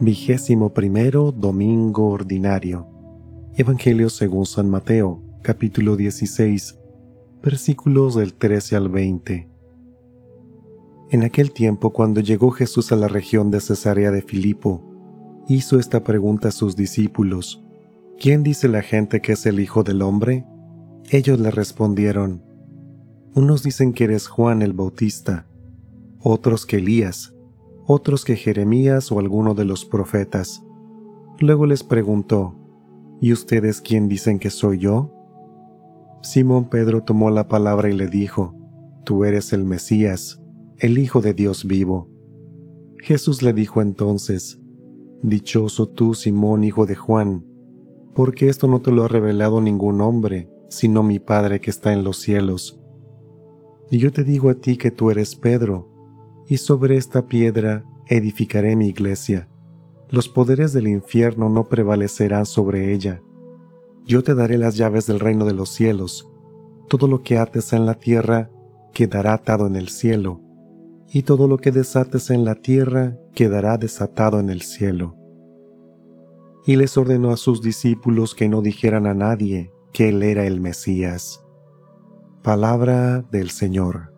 Vigésimo primero Domingo Ordinario. Evangelio según San Mateo, capítulo 16, versículos del 13 al 20. En aquel tiempo, cuando llegó Jesús a la región de Cesarea de Filipo, hizo esta pregunta a sus discípulos: ¿Quién dice la gente que es el Hijo del Hombre? Ellos le respondieron: Unos dicen que eres Juan el Bautista, otros que Elías otros que Jeremías o alguno de los profetas. Luego les preguntó, ¿Y ustedes quién dicen que soy yo? Simón Pedro tomó la palabra y le dijo, Tú eres el Mesías, el Hijo de Dios vivo. Jesús le dijo entonces, Dichoso tú, Simón, hijo de Juan, porque esto no te lo ha revelado ningún hombre, sino mi Padre que está en los cielos. Y yo te digo a ti que tú eres Pedro, y sobre esta piedra edificaré mi iglesia. Los poderes del infierno no prevalecerán sobre ella. Yo te daré las llaves del reino de los cielos. Todo lo que ates en la tierra quedará atado en el cielo, y todo lo que desates en la tierra quedará desatado en el cielo. Y les ordenó a sus discípulos que no dijeran a nadie que él era el Mesías. Palabra del Señor.